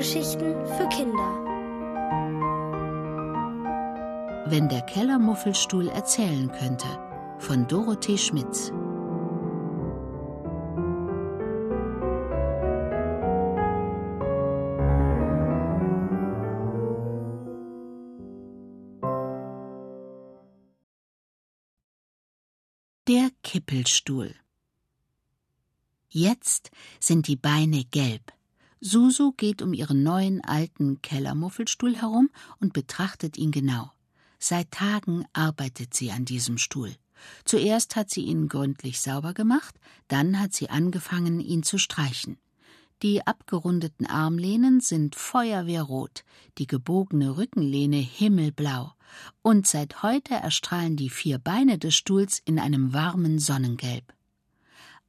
Hörgeschichten für Kinder. Wenn der Kellermuffelstuhl erzählen könnte von Dorothee Schmitz. Der Kippelstuhl. Jetzt sind die Beine gelb. Susu geht um ihren neuen alten Kellermuffelstuhl herum und betrachtet ihn genau. Seit Tagen arbeitet sie an diesem Stuhl. Zuerst hat sie ihn gründlich sauber gemacht, dann hat sie angefangen, ihn zu streichen. Die abgerundeten Armlehnen sind feuerwehrrot, die gebogene Rückenlehne himmelblau, und seit heute erstrahlen die vier Beine des Stuhls in einem warmen Sonnengelb.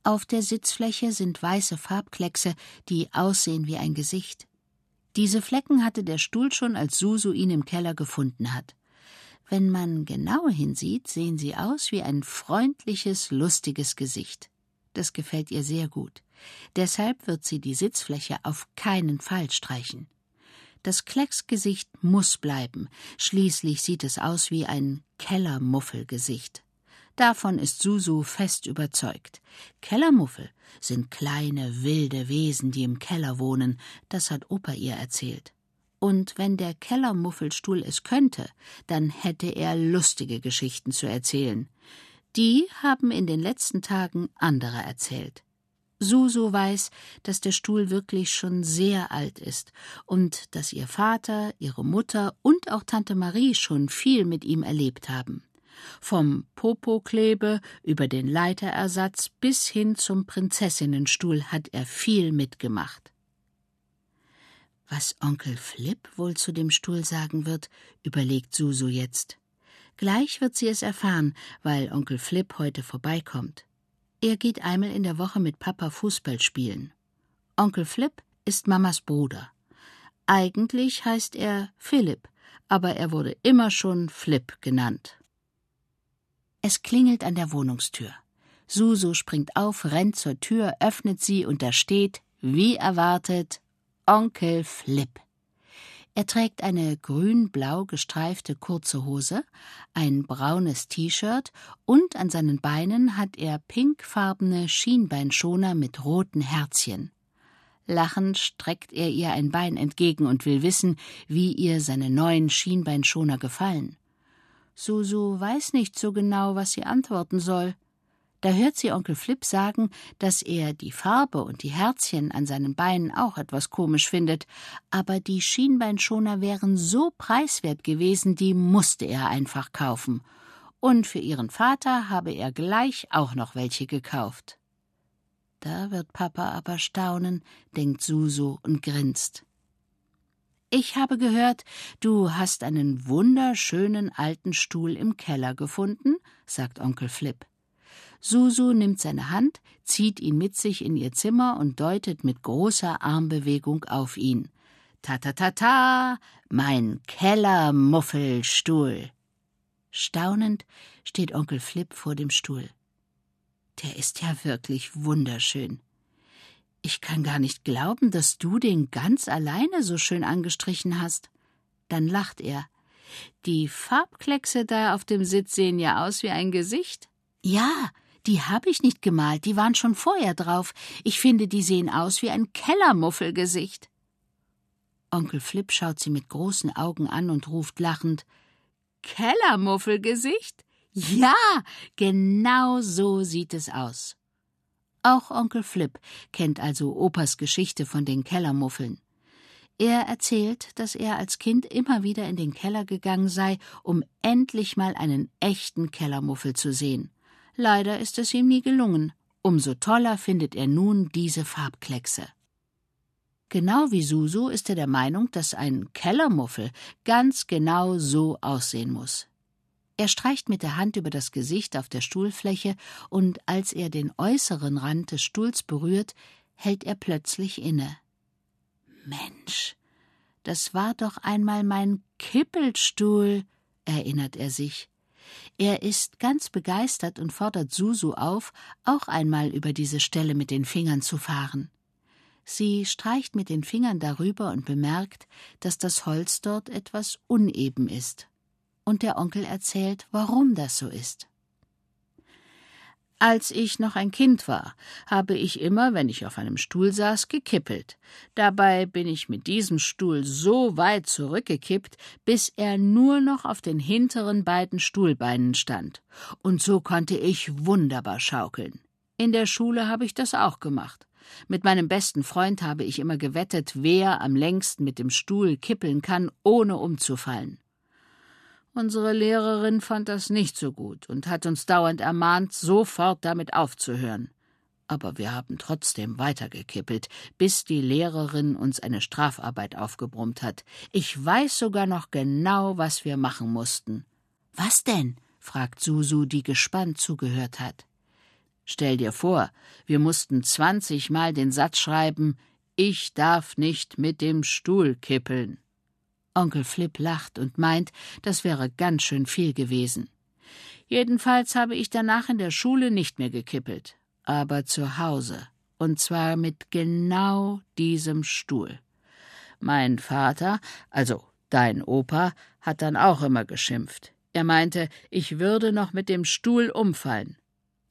Auf der Sitzfläche sind weiße Farbkleckse, die aussehen wie ein Gesicht. Diese Flecken hatte der Stuhl schon, als Susu ihn im Keller gefunden hat. Wenn man genau hinsieht, sehen sie aus wie ein freundliches, lustiges Gesicht. Das gefällt ihr sehr gut. Deshalb wird sie die Sitzfläche auf keinen Fall streichen. Das Klecksgesicht muss bleiben, schließlich sieht es aus wie ein Kellermuffelgesicht. Davon ist Susu fest überzeugt. Kellermuffel sind kleine, wilde Wesen, die im Keller wohnen, das hat Opa ihr erzählt. Und wenn der Kellermuffelstuhl es könnte, dann hätte er lustige Geschichten zu erzählen. Die haben in den letzten Tagen andere erzählt. Susu weiß, dass der Stuhl wirklich schon sehr alt ist und dass ihr Vater, ihre Mutter und auch Tante Marie schon viel mit ihm erlebt haben. Vom Popoklebe über den Leiterersatz bis hin zum Prinzessinnenstuhl hat er viel mitgemacht. Was Onkel Flip wohl zu dem Stuhl sagen wird, überlegt Susu jetzt. Gleich wird sie es erfahren, weil Onkel Flip heute vorbeikommt. Er geht einmal in der Woche mit Papa Fußball spielen. Onkel Flip ist Mamas Bruder. Eigentlich heißt er Philipp, aber er wurde immer schon Flip genannt. Es klingelt an der Wohnungstür. Susu springt auf, rennt zur Tür, öffnet sie und da steht, wie erwartet, Onkel Flip. Er trägt eine grün-blau gestreifte kurze Hose, ein braunes T-Shirt und an seinen Beinen hat er pinkfarbene Schienbeinschoner mit roten Herzchen. Lachend streckt er ihr ein Bein entgegen und will wissen, wie ihr seine neuen Schienbeinschoner gefallen. Susu weiß nicht so genau, was sie antworten soll. Da hört sie Onkel Flip sagen, dass er die Farbe und die Herzchen an seinen Beinen auch etwas komisch findet, aber die Schienbeinschoner wären so preiswert gewesen, die musste er einfach kaufen. Und für ihren Vater habe er gleich auch noch welche gekauft. Da wird Papa aber staunen, denkt Susu und grinst. Ich habe gehört, du hast einen wunderschönen alten Stuhl im Keller gefunden, sagt Onkel Flip. Susu nimmt seine Hand, zieht ihn mit sich in ihr Zimmer und deutet mit großer Armbewegung auf ihn. Ta ta ta ta, mein Kellermuffelstuhl. Staunend steht Onkel Flip vor dem Stuhl. Der ist ja wirklich wunderschön. Ich kann gar nicht glauben, dass du den ganz alleine so schön angestrichen hast. Dann lacht er. Die Farbkleckse da auf dem Sitz sehen ja aus wie ein Gesicht. Ja, die habe ich nicht gemalt, die waren schon vorher drauf. Ich finde, die sehen aus wie ein Kellermuffelgesicht. Onkel Flip schaut sie mit großen Augen an und ruft lachend Kellermuffelgesicht? Ja, genau so sieht es aus. Auch Onkel Flip kennt also Opas Geschichte von den Kellermuffeln. Er erzählt, dass er als Kind immer wieder in den Keller gegangen sei, um endlich mal einen echten Kellermuffel zu sehen. Leider ist es ihm nie gelungen. Umso toller findet er nun diese Farbkleckse. Genau wie Susu ist er der Meinung, dass ein Kellermuffel ganz genau so aussehen muss. Er streicht mit der Hand über das Gesicht auf der Stuhlfläche, und als er den äußeren Rand des Stuhls berührt, hält er plötzlich inne. Mensch, das war doch einmal mein Kippelstuhl, erinnert er sich. Er ist ganz begeistert und fordert Susu auf, auch einmal über diese Stelle mit den Fingern zu fahren. Sie streicht mit den Fingern darüber und bemerkt, dass das Holz dort etwas uneben ist. Und der Onkel erzählt, warum das so ist. Als ich noch ein Kind war, habe ich immer, wenn ich auf einem Stuhl saß, gekippelt. Dabei bin ich mit diesem Stuhl so weit zurückgekippt, bis er nur noch auf den hinteren beiden Stuhlbeinen stand. Und so konnte ich wunderbar schaukeln. In der Schule habe ich das auch gemacht. Mit meinem besten Freund habe ich immer gewettet, wer am längsten mit dem Stuhl kippeln kann, ohne umzufallen. Unsere Lehrerin fand das nicht so gut und hat uns dauernd ermahnt, sofort damit aufzuhören. Aber wir haben trotzdem weitergekippelt, bis die Lehrerin uns eine Strafarbeit aufgebrummt hat. Ich weiß sogar noch genau, was wir machen mussten. Was denn? fragt Susu, die gespannt zugehört hat. Stell dir vor, wir mussten zwanzigmal den Satz schreiben Ich darf nicht mit dem Stuhl kippeln. Onkel Flip lacht und meint, das wäre ganz schön viel gewesen. Jedenfalls habe ich danach in der Schule nicht mehr gekippelt, aber zu Hause, und zwar mit genau diesem Stuhl. Mein Vater, also dein Opa, hat dann auch immer geschimpft. Er meinte, ich würde noch mit dem Stuhl umfallen.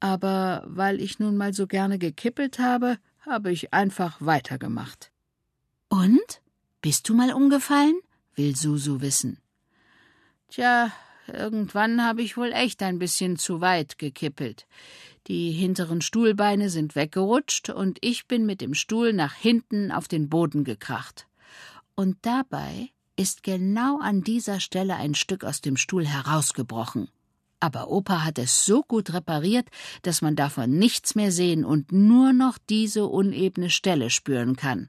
Aber weil ich nun mal so gerne gekippelt habe, habe ich einfach weitergemacht. Und? Bist du mal umgefallen? Will Susu wissen. Tja, irgendwann habe ich wohl echt ein bisschen zu weit gekippelt. Die hinteren Stuhlbeine sind weggerutscht und ich bin mit dem Stuhl nach hinten auf den Boden gekracht. Und dabei ist genau an dieser Stelle ein Stück aus dem Stuhl herausgebrochen. Aber Opa hat es so gut repariert, dass man davon nichts mehr sehen und nur noch diese unebene Stelle spüren kann.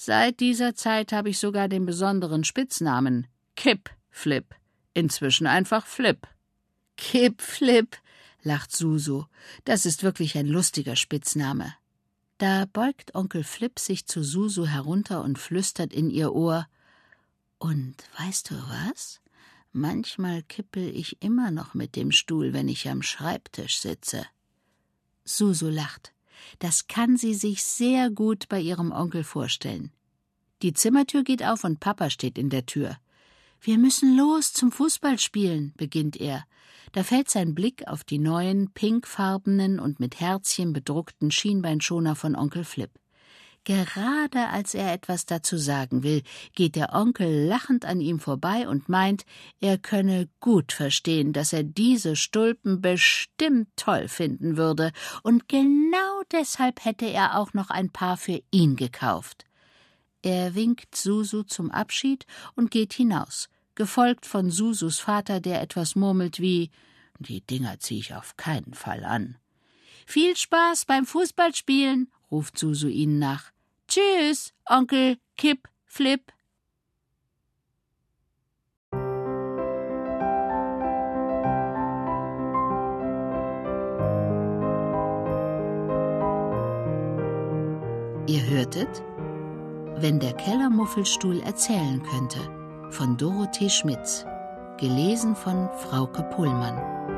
Seit dieser Zeit habe ich sogar den besonderen Spitznamen Kip Flip, inzwischen einfach Flip. Kip Flip, lacht Susu, das ist wirklich ein lustiger Spitzname. Da beugt Onkel Flip sich zu Susu herunter und flüstert in ihr Ohr Und weißt du was? Manchmal kippel ich immer noch mit dem Stuhl, wenn ich am Schreibtisch sitze. Susu lacht. Das kann sie sich sehr gut bei ihrem Onkel vorstellen. Die Zimmertür geht auf und Papa steht in der Tür. Wir müssen los zum Fußballspielen, beginnt er. Da fällt sein Blick auf die neuen, pinkfarbenen und mit Herzchen bedruckten Schienbeinschoner von Onkel Flip. Gerade als er etwas dazu sagen will, geht der Onkel lachend an ihm vorbei und meint, er könne gut verstehen, dass er diese Stulpen bestimmt toll finden würde, und genau deshalb hätte er auch noch ein paar für ihn gekauft. Er winkt Susu zum Abschied und geht hinaus, gefolgt von Susus Vater, der etwas murmelt wie Die Dinger zieh ich auf keinen Fall an. Viel Spaß beim Fußballspielen, ruft Susu ihnen nach. Tschüss, Onkel Kipp Flip. Ihr hörtet Wenn der Kellermuffelstuhl erzählen könnte von Dorothee Schmitz, gelesen von Frauke Pohlmann.